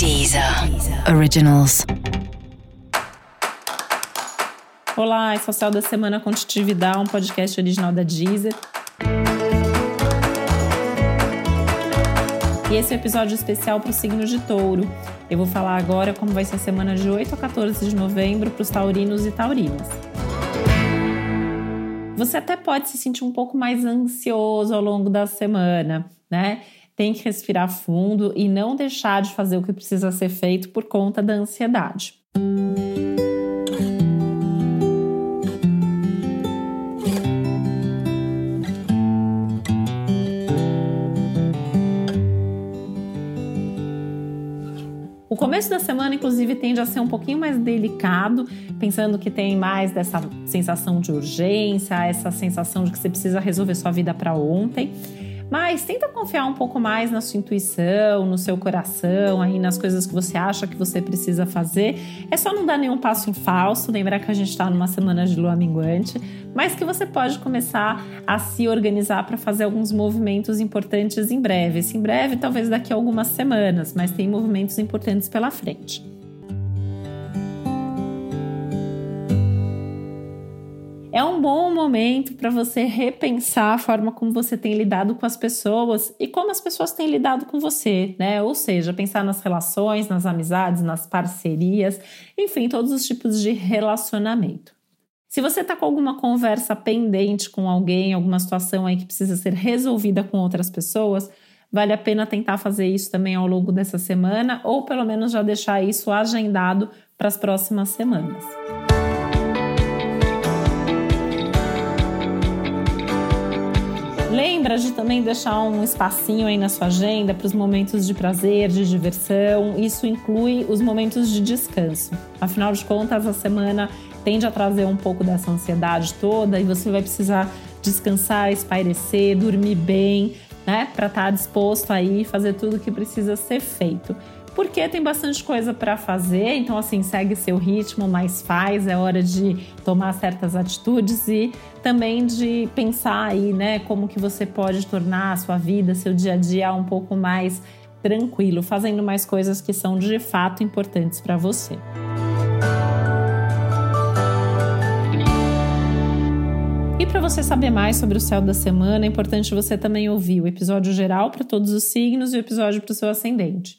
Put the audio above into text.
Deezer Originals. Olá, esse é o Céu da Semana Contitividade, um podcast original da Deezer. E esse é um episódio especial para o signo de touro. Eu vou falar agora como vai ser a semana de 8 a 14 de novembro para os taurinos e taurinas. Você até pode se sentir um pouco mais ansioso ao longo da semana, né? Tem que respirar fundo e não deixar de fazer o que precisa ser feito por conta da ansiedade. O começo da semana, inclusive, tende a ser um pouquinho mais delicado, pensando que tem mais dessa sensação de urgência, essa sensação de que você precisa resolver sua vida para ontem. Mas tenta confiar um pouco mais na sua intuição, no seu coração, aí nas coisas que você acha que você precisa fazer. É só não dar nenhum passo em falso, lembrar que a gente está numa semana de lua minguante, mas que você pode começar a se organizar para fazer alguns movimentos importantes em breve. Esse em breve, talvez daqui a algumas semanas, mas tem movimentos importantes pela frente. Momento para você repensar a forma como você tem lidado com as pessoas e como as pessoas têm lidado com você, né? Ou seja, pensar nas relações, nas amizades, nas parcerias, enfim, todos os tipos de relacionamento. Se você está com alguma conversa pendente com alguém, alguma situação aí que precisa ser resolvida com outras pessoas, vale a pena tentar fazer isso também ao longo dessa semana ou pelo menos já deixar isso agendado para as próximas semanas. Lembra de também deixar um espacinho aí na sua agenda para os momentos de prazer, de diversão. Isso inclui os momentos de descanso. Afinal de contas, a semana tende a trazer um pouco dessa ansiedade toda e você vai precisar descansar, espairecer, dormir bem, né, para estar tá disposto aí fazer tudo o que precisa ser feito porque tem bastante coisa para fazer, então assim, segue seu ritmo, mas faz, é hora de tomar certas atitudes e também de pensar aí, né, como que você pode tornar a sua vida, seu dia a dia um pouco mais tranquilo, fazendo mais coisas que são de fato importantes para você. E para você saber mais sobre o céu da semana, é importante você também ouvir o episódio geral para todos os signos e o episódio para o seu ascendente.